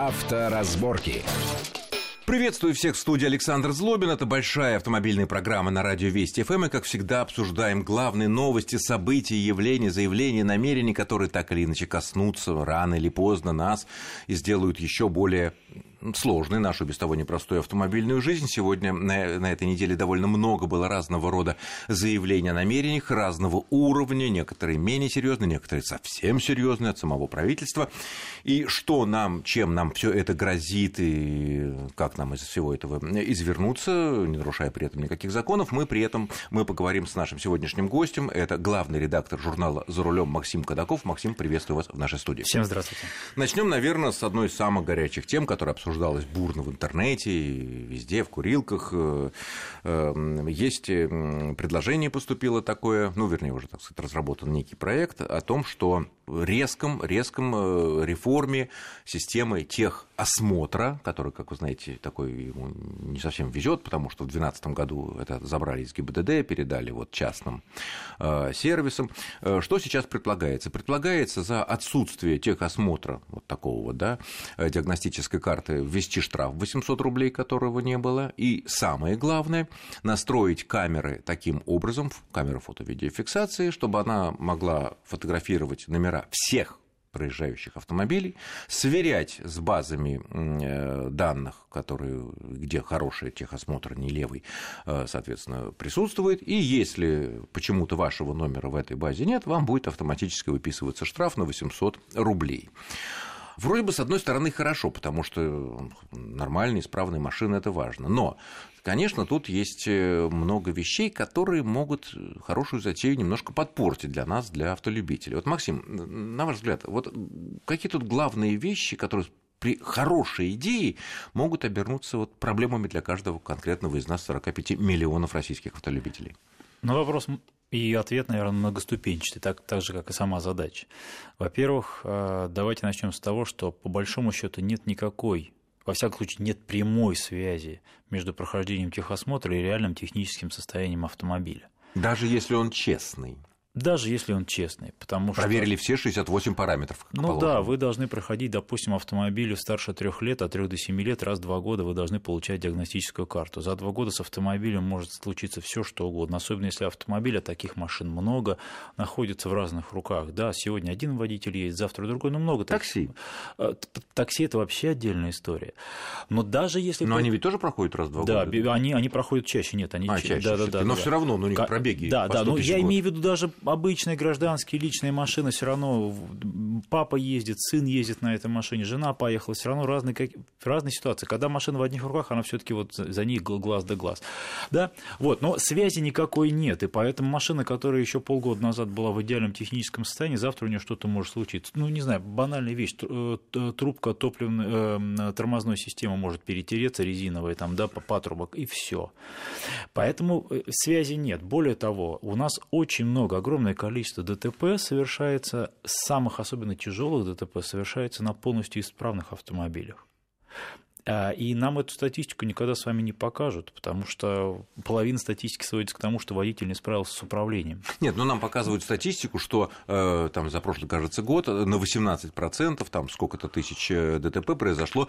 Авторазборки. Приветствую всех в студии Александр Злобин. Это большая автомобильная программа на радио Вести ФМ. И, как всегда, обсуждаем главные новости, события, явления, заявления, намерения, которые так или иначе коснутся рано или поздно нас и сделают еще более сложной нашу без того непростую автомобильную жизнь. Сегодня на, на этой неделе довольно много было разного рода заявлений о намерениях, разного уровня, некоторые менее серьезные, некоторые совсем серьезные от самого правительства. И что нам, чем нам все это грозит и как нам из всего этого извернуться, не нарушая при этом никаких законов, мы при этом мы поговорим с нашим сегодняшним гостем. Это главный редактор журнала «За рулем» Максим Кадаков. Максим, приветствую вас в нашей студии. Всем здравствуйте. Начнем, наверное, с одной из самых горячих тем, которая обсуждалось бурно в интернете, везде, в курилках. Э, э, есть предложение поступило такое, ну, вернее, уже, так сказать, разработан некий проект о том, что резком, резком э, реформе системы тех осмотра, который, как вы знаете, такой ему не совсем везет, потому что в 2012 году это забрали из ГИБДД, передали вот частным э, сервисам. Э, что сейчас предполагается? Предполагается за отсутствие техосмотра вот такого вот, да, диагностической карты ввести штраф 800 рублей, которого не было, и самое главное, настроить камеры таким образом, камеры фото-видеофиксации, чтобы она могла фотографировать номера всех проезжающих автомобилей, сверять с базами э, данных, которые, где хороший техосмотр, не левый, э, соответственно, присутствует, и если почему-то вашего номера в этой базе нет, вам будет автоматически выписываться штраф на 800 рублей. Вроде бы, с одной стороны, хорошо, потому что нормальные, исправные машины – это важно. Но, конечно, тут есть э, много вещей, которые могут хорошую затею немножко подпортить для нас, для автолюбителей. Вот, Максим, на ваш взгляд, вот какие тут главные вещи, которые при хорошей идее могут обернуться вот проблемами для каждого конкретного из нас 45 миллионов российских автолюбителей? Ну, вопрос и ответ, наверное, многоступенчатый, так, так же, как и сама задача. Во-первых, э, давайте начнем с того, что по большому счету нет никакой во всяком случае, нет прямой связи между прохождением техосмотра и реальным техническим состоянием автомобиля. Даже если он честный. Даже если он честный, потому Проверили что... все 68 параметров. ну положено. да, вы должны проходить, допустим, автомобилю старше трех лет, от трех до семи лет, раз в два года вы должны получать диагностическую карту. За два года с автомобилем может случиться все, что угодно, особенно если автомобиль, а таких машин много, находится в разных руках. Да, сегодня один водитель есть, завтра другой, но много такси. Такси, э, такси это вообще отдельная история. Но даже если... Но они ведь тоже проходят раз в два да, года? Да, они, они проходят чаще, нет, они а, чаще. Да, да, да, но да, все равно, ну, у них пробеги Да, да, но я имею в виду даже обычные гражданские личные машины все равно папа ездит, сын ездит на этой машине, жена поехала, все равно разные, как, разные ситуации. Когда машина в одних руках, она все-таки вот за ней глаз да глаз. Да? Вот, но связи никакой нет, и поэтому машина, которая еще полгода назад была в идеальном техническом состоянии, завтра у нее что-то может случиться. Ну, не знаю, банальная вещь, э, трубка топливной, э, тормозной системы может перетереться, резиновая, там, да, патрубок, и все. Поэтому э, связи нет. Более того, у нас очень много, огромное количество ДТП совершается, самых особенно тяжелых ДТП, совершается на полностью исправных автомобилях. А, и нам эту статистику никогда с вами не покажут, потому что половина статистики сводится к тому, что водитель не справился с управлением. Нет, ну нам показывают статистику, что э, там за прошлый, кажется, год на 18% там сколько-то тысяч э, ДТП произошло,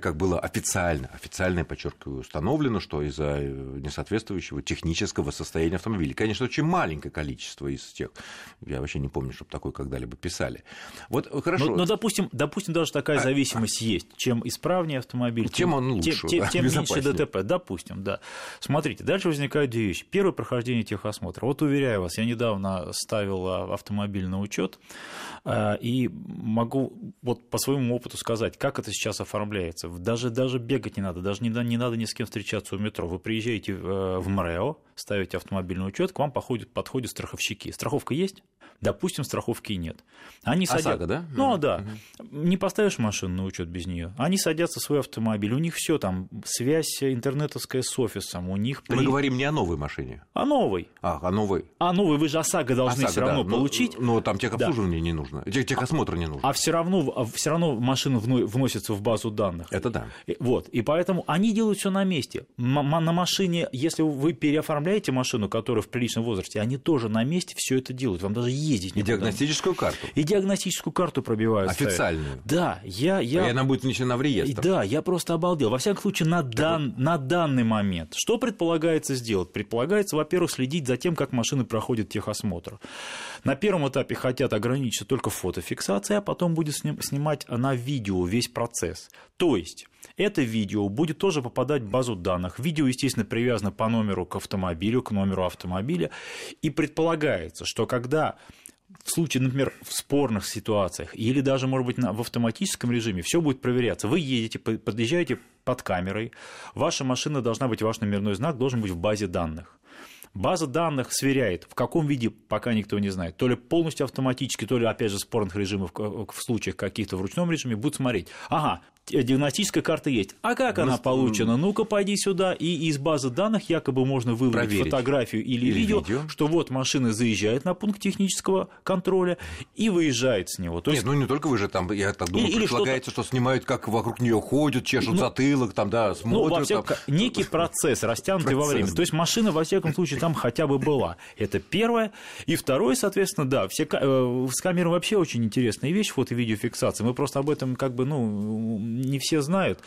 как было официально, официально, подчеркиваю, установлено, что из-за э, несоответствующего технического состояния автомобиля. Конечно, очень маленькое количество из тех, я вообще не помню, чтобы такое когда-либо писали. Вот хорошо. Но, но допустим, допустим, даже такая а, зависимость а... есть. Чем исправнее автомобиль, автомобиль, тем, он лучше, тем, тем, тем меньше ДТП, допустим, да. Смотрите, дальше возникают две вещи. Первое прохождение техосмотра. Вот уверяю вас, я недавно ставил а, автомобиль на учет а, и могу вот по своему опыту сказать, как это сейчас оформляется. Даже, даже бегать не надо, даже не, не надо ни с кем встречаться у метро. Вы приезжаете в МРЭО, ставите автомобильный учет, к вам подходят, подходят страховщики. Страховка есть? Допустим, страховки нет. Они ОСАГО, садят... да? Ну, да. Угу. Не поставишь машину на учет без нее. Они садятся в свой автомобиль, у них все там, связь интернетовская с офисом, у них... Мы говорим не о новой машине. О новой. А, о новой. А новой вы же ОСАГО должны ОСАГО, все равно да. получить. Но, но там техобслуживание да. не нужно, техосмотр не нужен. А все равно, а все равно машина вносится в базу данных. Это да. Вот. И поэтому они делают все на месте. На машине, если вы переоформляете оставляете машину, которая в приличном возрасте, они тоже на месте все это делают. Вам даже ездить не И диагностическую карту. И диагностическую карту пробивают. Официальную. Ставят. Да, я... я... И она будет внесена в реестр. Да, я просто обалдел. Во всяком случае, на, дан... на данный момент. Что предполагается сделать? Предполагается, во-первых, следить за тем, как машины проходят техосмотр. На первом этапе хотят ограничиться только фотофиксацией, а потом будет снимать на видео весь процесс. То есть это видео будет тоже попадать в базу данных. Видео, естественно, привязано по номеру к автомобилю, к номеру автомобиля. И предполагается, что когда в случае, например, в спорных ситуациях или даже, может быть, в автоматическом режиме все будет проверяться. Вы едете, подъезжаете под камерой, ваша машина должна быть, ваш номерной знак должен быть в базе данных. База данных сверяет, в каком виде, пока никто не знает. То ли полностью автоматически, то ли, опять же, спорных режимах, в случаях каких-то в ручном режиме, будут смотреть. Ага, диагностическая карта есть. А как она получена? Ну-ка, пойди сюда. И из базы данных якобы можно выбрать Проверить. фотографию или, или видео, видео, что вот машина заезжает на пункт технического контроля и выезжает с него. То есть... Нет, ну не только вы же там, я так думаю, или, предполагается, что снимают, как вокруг нее ходят, чешут ну, затылок, там, да, смотрят. Ну, во всяком... там... некий процесс, растянутый процесс. во времени. То есть машина, во всяком случае, там хотя бы была. Это первое. И второе, соответственно, да, все... Э, с камерой вообще очень интересная вещь, фото-видеофиксация. Мы просто об этом как бы, ну, не все знают.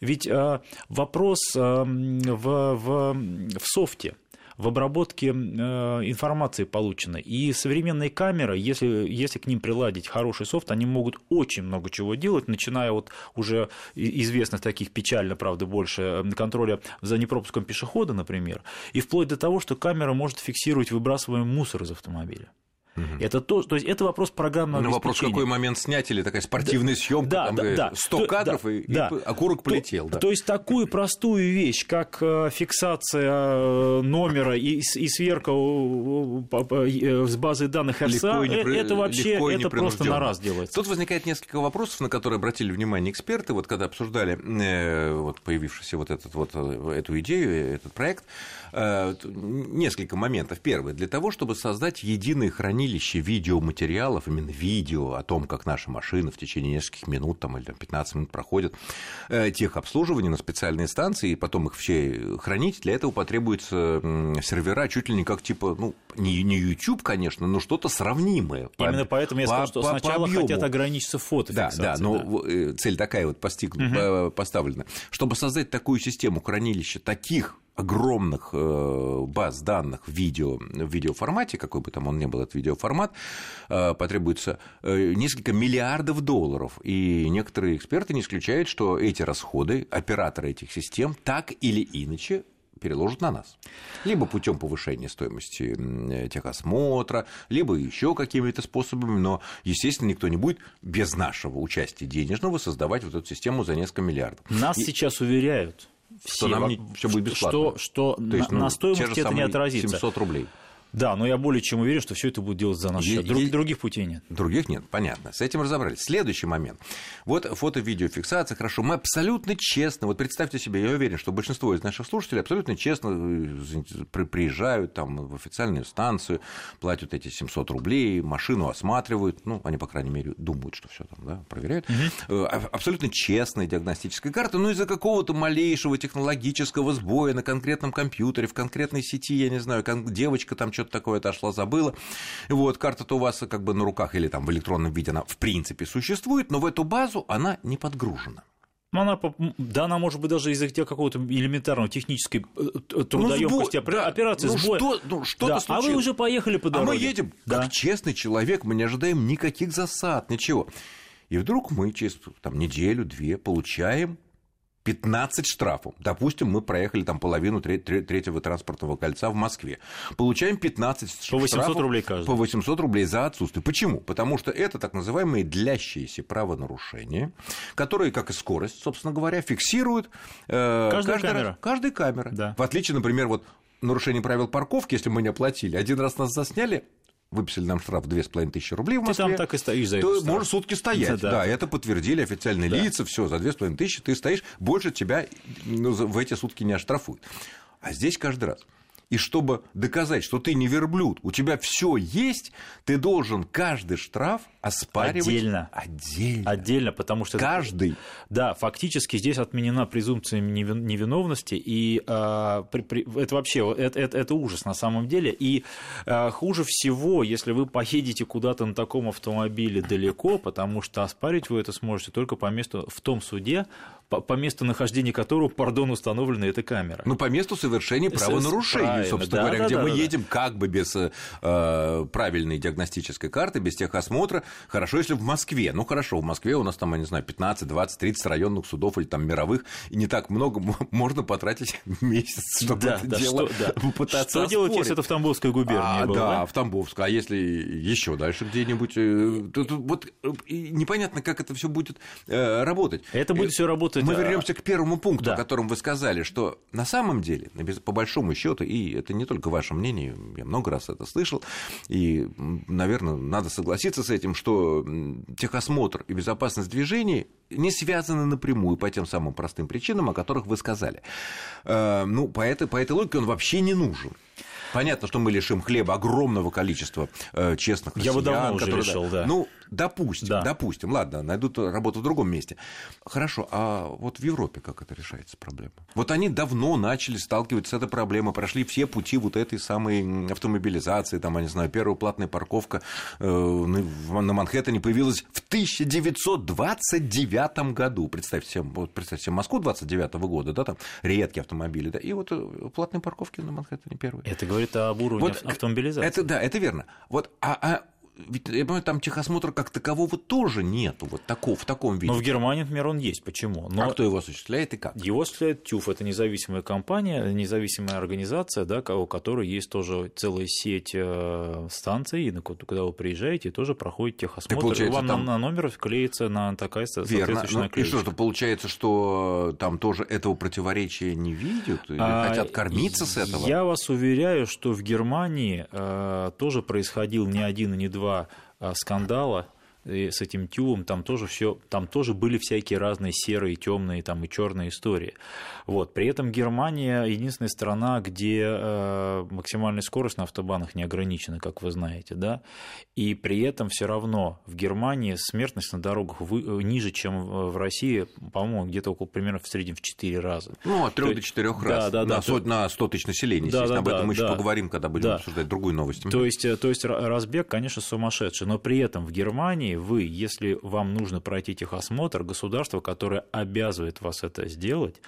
Ведь э, вопрос э, в, в, в софте в обработке э, информации полученной. И современные камеры, если, если к ним приладить хороший софт, они могут очень много чего делать, начиная от уже известных таких печально, правда, больше контроля за непропуском пешехода, например, и вплоть до того, что камера может фиксировать выбрасываемый мусор из автомобиля. Угу. Это то, то есть это вопрос программного Но вопрос, в какой момент снять, или такая спортивная да, съемка, да, там, да, да. 100 кадров, да, и, да. и окурок полетел. То, да. то есть такую простую вещь, как э, фиксация э, номера и, и сверка э, с базой данных РСА, легко это вообще это просто на раз делается. Тут возникает несколько вопросов, на которые обратили внимание эксперты, вот когда обсуждали вот, появившийся вот, этот, вот эту идею, этот проект. Несколько моментов. Первое, для того, чтобы создать единое хранилище видео материалов, именно видео о том, как наши машины в течение нескольких минут там, или там, 15 минут проходят э, техобслуживание на специальные станции, и потом их все хранить, для этого потребуется сервера чуть ли не как типа, ну, не, не YouTube, конечно, но что-то сравнимое. Именно по, поэтому я по, сказал, что по, сначала по хотят ограничиться фотофиксацией. Да, да, но да. Э, цель такая вот постиг... угу. поставлена. Чтобы создать такую систему хранилища таких огромных э, баз данных в видео, в видеоформате, какой бы там он ни был, этот видеоформат, э, потребуется э, несколько миллиардов долларов. И некоторые эксперты не исключают, что эти расходы операторы этих систем так или иначе переложат на нас. Либо путем повышения стоимости техосмотра, либо еще какими-то способами, но, естественно, никто не будет без нашего участия денежного создавать вот эту систему за несколько миллиардов. Нас И... сейчас уверяют, все, что нам не, все будет бесплатно. Что, что То есть, на, ну, на стоимости это не отразится. 700 рублей. Да, но я более чем уверен, что все это будет делать за наш счет. Друг, есть... Других путей нет. Других нет, понятно. С этим разобрались. Следующий момент. Вот фото-видеофиксация, хорошо. Мы абсолютно честно, вот представьте себе, я уверен, что большинство из наших слушателей абсолютно честно э, приезжают там в официальную станцию, платят эти 700 рублей, машину осматривают, ну, они, по крайней мере, думают, что все там, да, проверяют. Угу. Абсолютно честная диагностическая карта, но из-за какого-то малейшего технологического сбоя на конкретном компьютере, в конкретной сети, я не знаю, девочка там что-то такое отошла, забыла. Вот, карта-то у вас как бы на руках или там в электронном виде она в принципе существует, но в эту базу она не подгружена. Ну, она, да, она может быть даже из-за какого-то элементарного технической э, трудоемкости ну, сбо... операции ну, сбоя. Что, ну, что-то да. А вы уже поехали по дороге. А мы едем, да. как честный человек, мы не ожидаем никаких засад, ничего. И вдруг мы через там, неделю-две получаем 15 штрафов. Допустим, мы проехали там половину третьего транспортного кольца в Москве. Получаем 15 по 800 штрафов рублей каждый. по 800 рублей за отсутствие. Почему? Потому что это так называемые длящиеся правонарушения, которые, как и скорость, собственно говоря, фиксируют э, каждая, каждый камера. Раз, каждая камера. Да. В отличие, например, вот нарушение правил парковки, если мы не оплатили, один раз нас засняли, выписали нам штраф 2500 рублей в Москве, ты там так и стоишь за это. То можешь сутки стоять. Да, да. да, это подтвердили официальные да. лица, все, за 2500 ты стоишь, больше тебя ну, в эти сутки не оштрафуют. А здесь каждый раз. И чтобы доказать, что ты не верблюд, у тебя все есть, ты должен каждый штраф оспаривать отдельно. Отдельно. Отдельно, потому что... Каждый. Это, да, фактически здесь отменена презумпция невиновности, и э, при, при, это вообще, это, это, это ужас на самом деле. И э, хуже всего, если вы поедете куда-то на таком автомобиле далеко, потому что оспаривать вы это сможете только по месту в том суде, по, по месту нахождения которого, пардон, установлена эта камера. Ну, по месту совершения правонарушения, собственно да, говоря, да, где да, мы да, едем как бы без э, правильной диагностической карты, без техосмотра. Хорошо, если в Москве. Ну, хорошо, в Москве у нас там, я не знаю, 15, 20, 30 районных судов или там мировых, и не так много можно потратить месяц, чтобы да, это да, дело что, да. пытаться Что делать, если это в Тамбовской губернии а, было, да, да, в Тамбовской. А если еще дальше где-нибудь? Э, тут, вот э, непонятно, как это все будет э, работать. Это будет все работать мы вернемся к первому пункту, да. о котором вы сказали, что на самом деле, по большому счету, и это не только ваше мнение, я много раз это слышал, и, наверное, надо согласиться с этим, что техосмотр и безопасность движений не связаны напрямую по тем самым простым причинам, о которых вы сказали. Э, ну, по этой, по этой логике он вообще не нужен. Понятно, что мы лишим хлеба огромного количества э, честных россиян. Я бы давно уже которые, лишил, да. Ну, допустим, да. допустим, ладно, найдут работу в другом месте. Хорошо, а вот в Европе как это решается проблема? Вот они давно начали сталкиваться с этой проблемой, прошли все пути вот этой самой автомобилизации, там, я не знаю, первая платная парковка э, на Манхэттене появилась в 1929 году. Представьте себе, вот представьте себе Москву 29 года, да, там редкие автомобили, да, и вот э, платные парковки на Манхэттене первые. Это говорит об уровне вот, автомобилизации. Это, да, это верно. Вот, а, а ведь, я понимаю, там техосмотра как такового тоже нету, вот такого, в таком виде. Но в Германии, например, он есть. Почему? Но а кто его осуществляет и как? Его осуществляет ТЮФ, это независимая компания, независимая организация, да, у которой есть тоже целая сеть э, станций, куда вы приезжаете, и тоже проходит техосмотр, и вам там... на номер клеится на такая соответствующая ну, клеечка. И что, получается, что там тоже этого противоречия не видят, или а, хотят кормиться с этого? Я вас уверяю, что в Германии э, тоже происходил не один и не два два а, скандала и с этим тюбом, там тоже все, там тоже были всякие разные серые, темные там и черные истории. Вот. При этом Германия единственная страна, где э, максимальная скорость на автобанах не ограничена, как вы знаете, да, и при этом все равно в Германии смертность на дорогах вы, э, ниже, чем в России, по-моему, где-то около примерно в среднем в 4 раза. Ну, от 3 до 4 раз да, да, на, да, на 100 тысяч населения, да, да, об этом да, мы еще да. поговорим, когда будем да. обсуждать другую новость. То есть, э, то есть разбег, конечно, сумасшедший, но при этом в Германии вы, если вам нужно пройти техосмотр, государство, которое обязывает вас это сделать,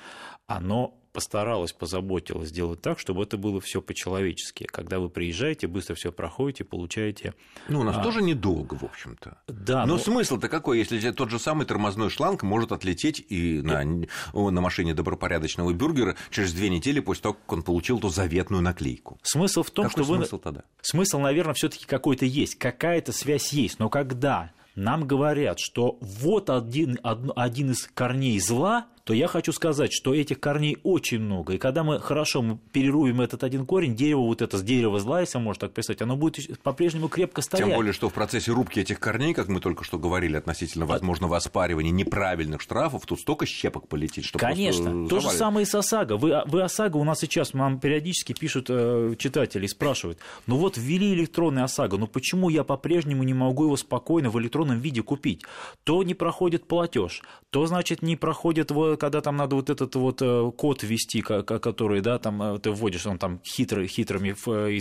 оно постаралась, позаботилась сделать так, чтобы это было все по-человечески. Когда вы приезжаете, быстро все проходите, получаете. Ну, у нас а... тоже недолго, в общем-то. Да. Но, но... смысл-то какой, если тот же самый тормозной шланг может отлететь и на, на машине добропорядочного бюргера через две недели после того, как он получил ту заветную наклейку. Смысл в том, какой что смысл вы... тогда? Смысл, наверное, все-таки какой-то есть, какая-то связь есть, но когда нам говорят, что вот один, один из корней зла, то я хочу сказать, что этих корней очень много. И когда мы хорошо мы перерубим этот один корень, дерево, вот это с дерева зла, если можно так писать, оно будет по-прежнему крепко стоять. Тем более, что в процессе рубки этих корней, как мы только что говорили относительно возможного оспаривания неправильных штрафов, тут столько щепок полетит, что Конечно. То же самое и с ОСАГО. Вы, вы ОСАГО у нас сейчас, нам периодически пишут э, читатели, спрашивают, ну вот ввели электронный ОСАГО, но почему я по-прежнему не могу его спокойно в электронном виде купить? То не проходит платеж, то, значит, не проходит когда там надо вот этот вот э, код ввести, который, да, там э, ты вводишь, он там хитро, хитрыми э,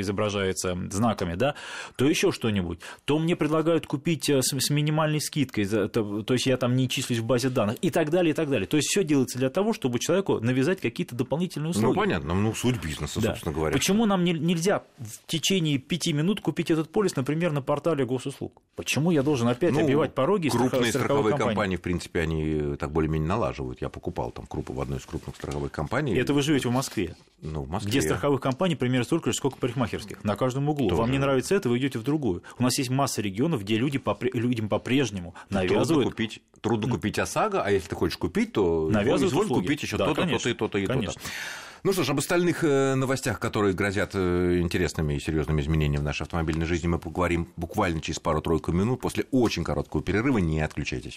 изображается знаками, да, то еще что-нибудь, то мне предлагают купить с минимальной скидкой, то есть я там не числюсь в базе данных и так далее, и так далее. То есть все делается для того, чтобы человеку навязать какие-то дополнительные услуги. Ну, понятно, ну, суть бизнеса, да. собственно говоря. Почему нам не, нельзя в течение пяти минут купить этот полис, например, на портале госуслуг? Почему я должен опять ну, обивать пороги крупные страховые компании? компании, в принципе, они так более-менее налаживают. Я покупал там крупу в одной из крупных страховых компаний. И это вы живете в Москве? Ну, в Москве. Где страховых компаний примерно столько же, сколько парикмахерских. На каждом углу. Тоже. Вам не нравится это, вы идете в другую. У нас есть масса регионов, где люди попри... людям по-прежнему навязывают... Трудно купить, трудно купить ОСАГО, а если ты хочешь купить, то навязывают изволь купить еще да, то-то, то-то и то-то и то-то. Ну что ж, об остальных э, новостях, которые грозят э, интересными и серьезными изменениями в нашей автомобильной жизни, мы поговорим буквально через пару-тройку минут после очень короткого перерыва. Не отключайтесь.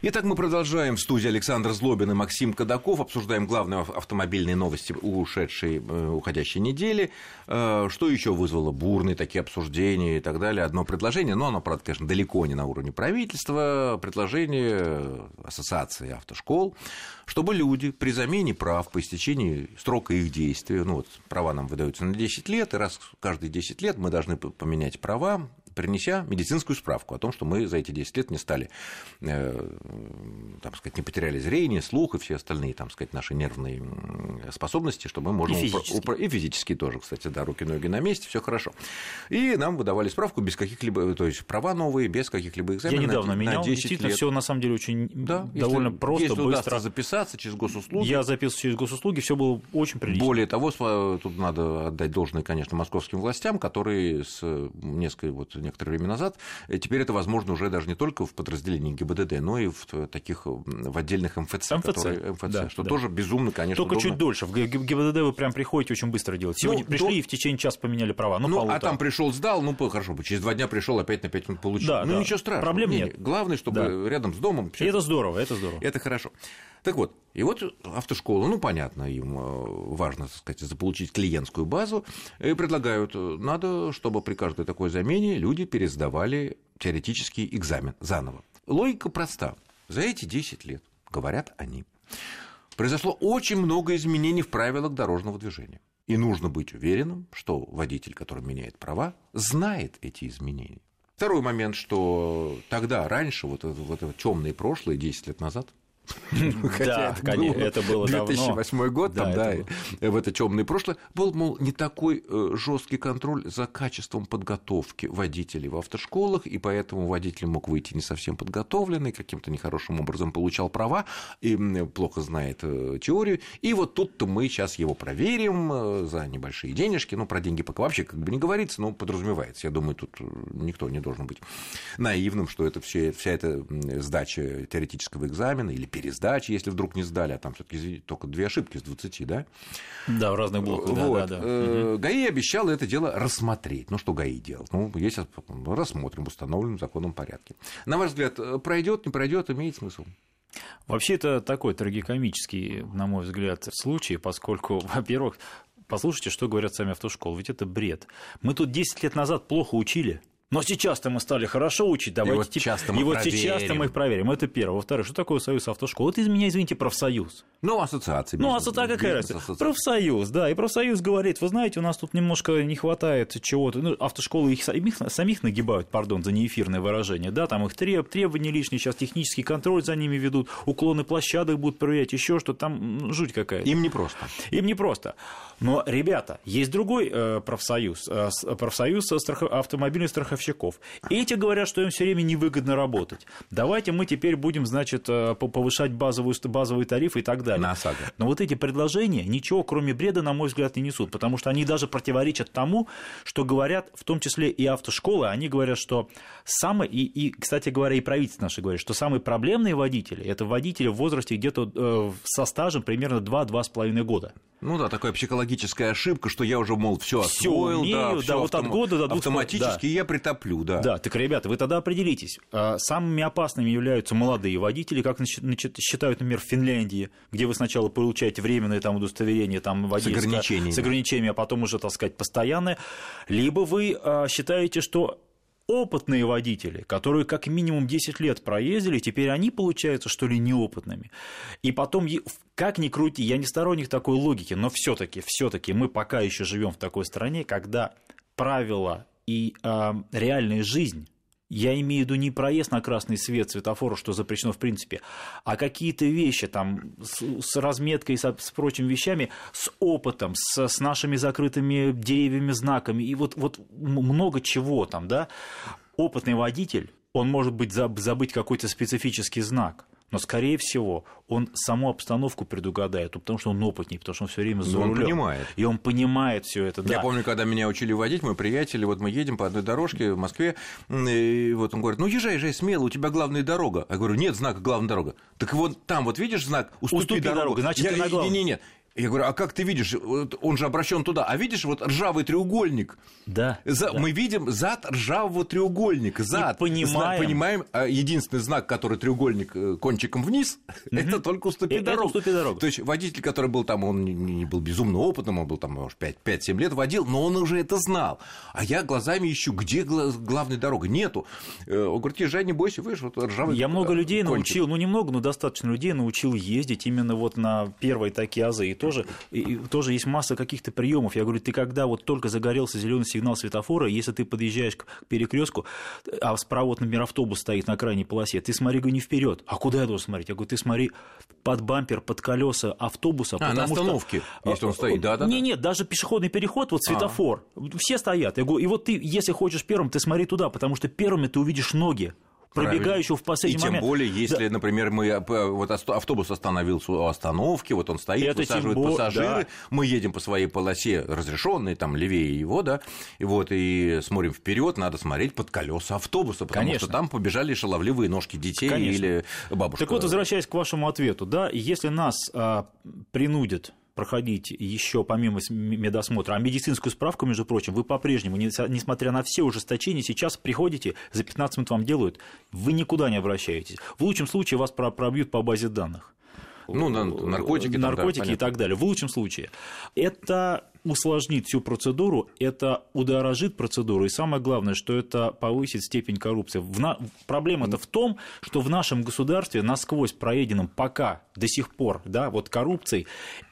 Итак, мы продолжаем в студии Александр Злобин и Максим Кадаков. Обсуждаем главные автомобильные новости ушедшей, э, уходящей недели. Э, что еще вызвало бурные такие обсуждения и так далее? Одно предложение, но оно, правда, конечно, далеко не на уровне правительства. Предложение Ассоциации автошкол, чтобы люди при замене прав по истечении срока их действия, ну вот права нам выдаются на 10 лет, и раз каждые 10 лет мы должны поменять права, принеся медицинскую справку о том, что мы за эти 10 лет не стали, э, там сказать, не потеряли зрение, слух и все остальные, там сказать, наши нервные способности, что мы можем... И физические. Упро... И физические тоже, кстати, да, руки, ноги на месте, все хорошо. И нам выдавали справку без каких-либо, то есть права новые, без каких-либо экзаменов. Я недавно на, менял, на 10 действительно, все на самом деле очень да, довольно если, просто, если быстро. записаться через госуслуги. Я записывался через госуслуги, все было очень прилично. Более того, тут надо отдать должное, конечно, московским властям, которые с несколько, вот, некоторое время назад Теперь это возможно уже даже не только в подразделении ГИБДД, но и в таких в отдельных МФЦ, МФЦ, которые, МФЦ да, что да. тоже безумно, конечно, Только удобно. чуть дольше. В ГИБДД вы прям приходите очень быстро делать. Сегодня Ну, пришли до- и в течение часа поменяли права. Ну, Ну, а там пришел, сдал, ну, хорошо бы, через два дня пришел, опять на пять минут получил. Да, ну, да. ничего страшного. Проблем Не, нет. не. Главное, чтобы Да. рядом с домом. И это здорово, это здорово. Это хорошо. Так вот, и вот автошкола, ну, понятно, им э, важно, так сказать, заполучить клиентскую базу, и предлагают, э, надо, чтобы при каждой такой замене люди пересдавали теоретический экзамен заново. Логика проста. За эти 10 лет, говорят они, произошло очень много изменений в правилах дорожного движения. И нужно быть уверенным, что водитель, который меняет права, знает эти изменения. Второй момент, что тогда, раньше, вот это, вот это темное прошлое, 10 лет назад, Да, конечно, это было давно. 2008 год, Да, там, да, это и в это темное прошлое, был, мол, не такой жесткий контроль за качеством подготовки водителей в автошколах, и поэтому водитель мог выйти не совсем подготовленный, каким-то нехорошим образом получал права, и плохо знает э, теорию, и вот тут-то мы сейчас его проверим э, за небольшие денежки, ну, про деньги пока вообще как бы не говорится, но подразумевается, я думаю, тут э, никто не должен быть наивным, что это все, вся эта сдача теоретического экзамена или пересдача, если вдруг не сдали, а там все-таки только две ошибки из 20, да? Да, в разных блоках, да, Вот. да, да. Э, ГАИ обещал это дело рассмотреть. Ну, что ГАИ делал? Ну, есть, рассмотрим в установленном законном порядке. На ваш взгляд, пройдет, не пройдет, имеет смысл? Вообще это такой трагикомический, на мой взгляд, случай, поскольку, во-первых, послушайте, что говорят сами автошколы, ведь это бред. Мы тут 10 лет назад плохо учили, но сейчас-то мы стали хорошо учить, давайте вот теперь- часто мы и вот сейчас-то мы их проверим. Это первое. Во-вторых, что такое союз автошкол? Это из меня, извините, профсоюз. Ну, ассоциации. Ну, а бизнес- какая разница? Профсоюз, да. И профсоюз говорит, вы знаете, у нас тут немножко не хватает чего-то. Ну, автошколы их самих, самих нагибают, пардон за неэфирное выражение. Да, там их треб, требования лишние, сейчас технический контроль за ними ведут, уклоны площадок будут проверять, еще что там ну, жуть какая-то. Им непросто. Им непросто. Но, ребята, есть другой э, профсоюз, э, профсоюз страхо- автомобильных страховщиков. Эти говорят, что им все время невыгодно работать. Давайте мы теперь будем, значит, э, по- повышать базовую, базовые тарифы и так далее. На ОСАГО. Но вот эти предложения ничего, кроме бреда, на мой взгляд, не несут, потому что они даже противоречат тому, что говорят, в том числе и автошколы, они говорят, что самые, и, и, кстати говоря, и правительство наше говорит, что самые проблемные водители – это водители в возрасте где-то э, со стажем примерно 2-2,5 года. Ну да, такая психологическая ошибка, что я уже, мол, все Всё освоил, умею, да, да, всё вот от автом- года до двух с пол- автоматически я притоплю, да. Да, так, ребята, вы тогда определитесь. А, Самыми опасными являются молодые водители, как значит, считают, например, в Финляндии, где вы сначала получаете временное там, удостоверение там, водительское, ограничениями. с ограничениями, а потом уже, так сказать, постоянное. Либо вы а, считаете, что опытные водители, которые как минимум 10 лет проездили, теперь они получаются, что ли, неопытными. И потом, как ни крути, я не сторонник такой логики, но все-таки, все-таки мы пока еще живем в такой стране, когда правила и а, реальная жизнь. Я имею в виду не проезд на красный свет светофора, что запрещено в принципе, а какие-то вещи там с, с разметкой, с, с прочими вещами, с опытом, с, с нашими закрытыми деревьями, знаками, и вот, вот много чего там, да. Опытный водитель, он может быть заб- забыть какой-то специфический знак, но, скорее всего, он саму обстановку предугадает, потому что он опытнее, потому что он все время за Ну, он рулем. понимает. И он понимает все это, да. Я помню, когда меня учили водить, мы приятели, вот мы едем по одной дорожке в Москве, и вот он говорит, ну езжай, езжай смело, у тебя главная дорога. Я говорю, нет знака главная дорога. Так вот там вот видишь знак, уступи, Уступи дорогу. дорогу, значит, Я- ты на главной. Не, не, не. Я говорю, а как ты видишь, он же обращен туда, а видишь вот ржавый треугольник? Да. За, да. Мы видим зад ржавого треугольника, зад. И понимаем. Понимаем, а единственный знак, который треугольник э, кончиком вниз, это только уступи дорогу. уступи дорогу. То есть водитель, который был там, он не был безумно опытным, он был там, может, 5-7 лет водил, но он уже это знал. А я глазами ищу, где главная дорога? Нету. Э, он говорит, езжай, не бойся, видишь, вот ржавый Я много людей кончик. научил, ну немного, но достаточно людей научил ездить именно вот на первые такие азы. И тоже, и тоже есть масса каких-то приемов. Я говорю, ты когда вот только загорелся зеленый сигнал светофора, если ты подъезжаешь к перекрестку, а справа, вот, например, автобус стоит на крайней полосе, ты смотри, говорю, не вперед. А куда я должен смотреть? Я говорю, ты смотри под бампер, под колеса автобуса. А, на остановке, что... если он стоит, да, да. Не, нет, даже пешеходный переход, вот светофор, а. все стоят. Я говорю, и вот ты, если хочешь первым, ты смотри туда, потому что первыми ты увидишь ноги пробегающего в последний и тем момент. более, если, да. например, мы э, вот автобус остановился у остановки, вот он стоит, Это высаживает бо... пассажиры, да. мы едем по своей полосе разрешенной, там левее его, да, и вот и смотрим вперед, надо смотреть под колеса автобуса, потому Конечно. что там побежали шаловливые ножки детей Конечно. или бабушек. Так вот, возвращаясь к вашему ответу, да, если нас а, принудят проходить еще помимо медосмотра, а медицинскую справку, между прочим, вы по-прежнему, несмотря на все ужесточения, сейчас приходите, за 15 минут вам делают, вы никуда не обращаетесь. В лучшем случае вас пробьют по базе данных. Ну, наркотики, наркотики там, да, и так далее. В лучшем случае. Это усложнит всю процедуру, это удорожит процедуру, и самое главное, что это повысит степень коррупции. В на... Проблема-то в том, что в нашем государстве насквозь проеденном пока до сих пор, да, вот коррупцией,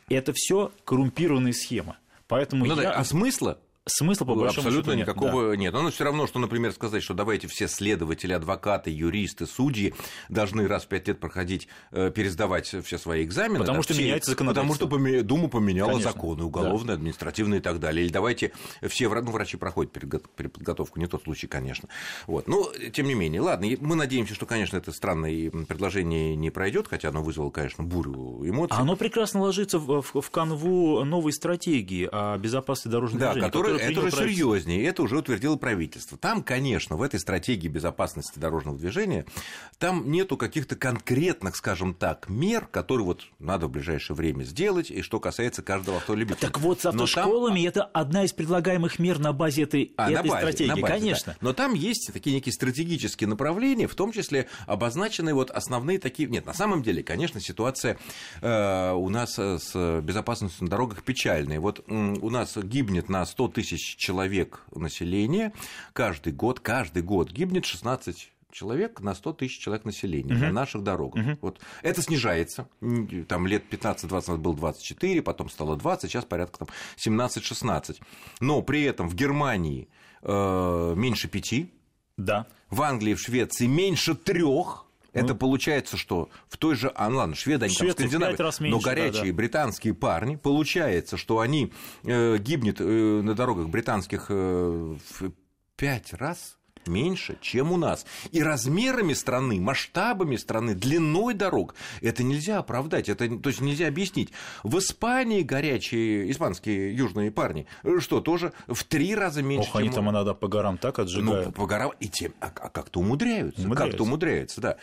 это все коррумпированные схемы. Поэтому ну, я... да, а смысла Смысла по большому Абсолютно счету никакого нет. нет. Но все равно, что, например, сказать, что давайте все следователи, адвокаты, юристы, судьи должны раз в пять лет проходить, э, пересдавать все свои экзамены. Потому да, что все, меняется законодательство. Потому что Дума поменяла Конечно. законы уголовные, да. административные и так далее. Или давайте все ну, врачи проходят переподготовку, не тот случай, конечно. Вот. Но, тем не менее, ладно, мы надеемся, что, конечно, это странное предложение не пройдет, хотя оно вызвало, конечно, бурю эмоций. Оно прекрасно ложится в, в, в канву новой стратегии о безопасности дорожного да, движения. Которая, это уже серьезнее, это уже утвердило правительство. Там, конечно, в этой стратегии безопасности дорожного движения, там нету каких-то конкретных, скажем так, мер, которые вот надо в ближайшее время сделать, и что касается каждого автолюбителя. Так вот, с автошколами там... это одна из предлагаемых мер на базе этой, а, этой базе, стратегии, базе, конечно. Да. Но там есть такие некие стратегические направления, в том числе обозначены вот основные такие... Нет, на самом деле, конечно, ситуация э, у нас с безопасностью на дорогах печальная. Вот э, у нас гибнет на 100 тысяч человек человек населения каждый год, каждый год гибнет 16 человек на 100 тысяч человек населения uh-huh. на наших дорогах. Uh-huh. Вот. Это снижается. Там лет 15-20 назад было 24, потом стало 20, сейчас порядка там 17-16. Но при этом в Германии э, меньше пяти. Да. В Англии, в Швеции меньше трех. Это ну. получается, что в той же, а, ну ладно, шведы, они там скандинавы, раз меньше, но горячие да, да. британские парни, получается, что они э, гибнут э, на дорогах британских э, в пять раз меньше, чем у нас. И размерами страны, масштабами страны, длиной дорог это нельзя оправдать, это то есть нельзя объяснить. В Испании горячие испанские южные парни, э, что тоже в три раза меньше. Ох, чем... они там иногда по горам так отжигают. Ну, по горам и тем, а, а как-то умудряются, умудряются. как-то умудряются, да.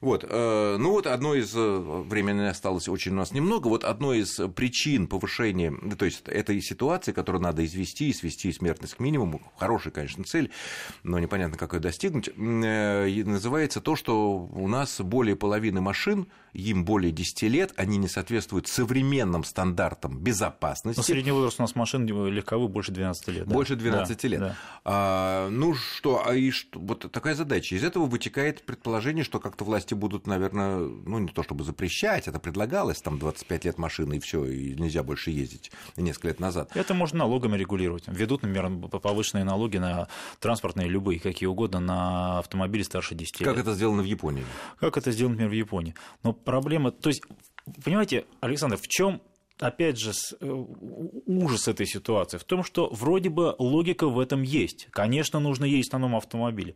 Вот, э, ну вот одно из э, времени осталось очень у нас немного. Вот одной из причин повышения, то есть этой ситуации, которую надо извести и свести смертность к минимуму, хорошая, конечно, цель, но непонятно непонятно, как ее достигнуть, э, называется то, что у нас более половины машин, им более 10 лет, они не соответствуют современным стандартам безопасности. Но средний возраст у нас машин легковых больше 12 лет. Больше 12 да, лет. Да. А, ну что, а и что, вот такая задача. Из этого вытекает предположение, что как-то власти будут, наверное, ну не то чтобы запрещать, это предлагалось, там 25 лет машины и все, и нельзя больше ездить несколько лет назад. Это можно налогами регулировать. Ведут, например, повышенные налоги на транспортные любые, какие угодно на автомобили старше 10 лет. Как это сделано в Японии? Как это сделано, например, в Японии. Но проблема... То есть, понимаете, Александр, в чем опять же, э, ужас этой ситуации в том, что вроде бы логика в этом есть. Конечно, нужно ездить на новом автомобиле.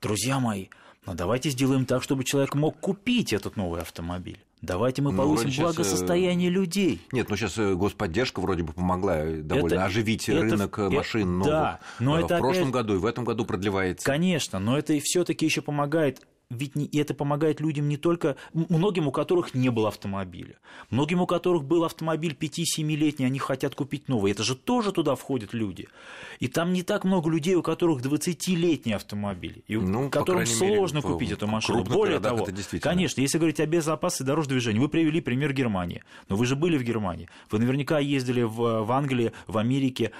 Друзья мои, но давайте сделаем так, чтобы человек мог купить этот новый автомобиль. Давайте мы ну, повысим ну, благосостояние сейчас... людей. Нет, ну сейчас э, господдержка вроде бы помогла э, довольно это, оживить это, рынок это, машин. Да, но в это прошлом опять... году и в этом году продлевается. Конечно, но это и все-таки еще помогает ведь не, это помогает людям не только... Многим, у которых не было автомобиля. Многим, у которых был автомобиль 5-7-летний, они хотят купить новый. Это же тоже туда входят люди. И там не так много людей, у которых 20-летний автомобиль, и ну, которым сложно мере, купить эту машину. Более того, конечно, если говорить о безопасности дорожного движения, вы привели пример Германии. Но вы же были в Германии. Вы наверняка ездили в, в Англии, в Америке.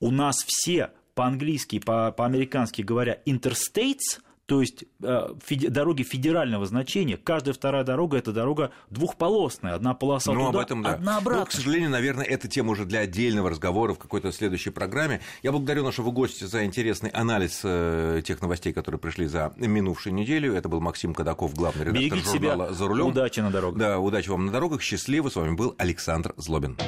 У нас все по-английски, по-американски говоря, interstates, то есть э, феди, дороги федерального значения, каждая вторая дорога это дорога двухполосная, одна полоса ну, туда, об этом, да. одна ну, обратно. Но, к сожалению, наверное, эта тема уже для отдельного разговора в какой-то следующей программе. Я благодарю нашего гостя за интересный анализ э, тех новостей, которые пришли за минувшую неделю. Это был Максим Кадаков, главный редактор Берегите журнала себя. «За рулем». Удачи на дорогах. Да, удачи вам на дорогах. Счастливо. С вами был Александр Злобин.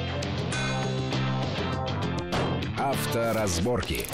Авторазборки.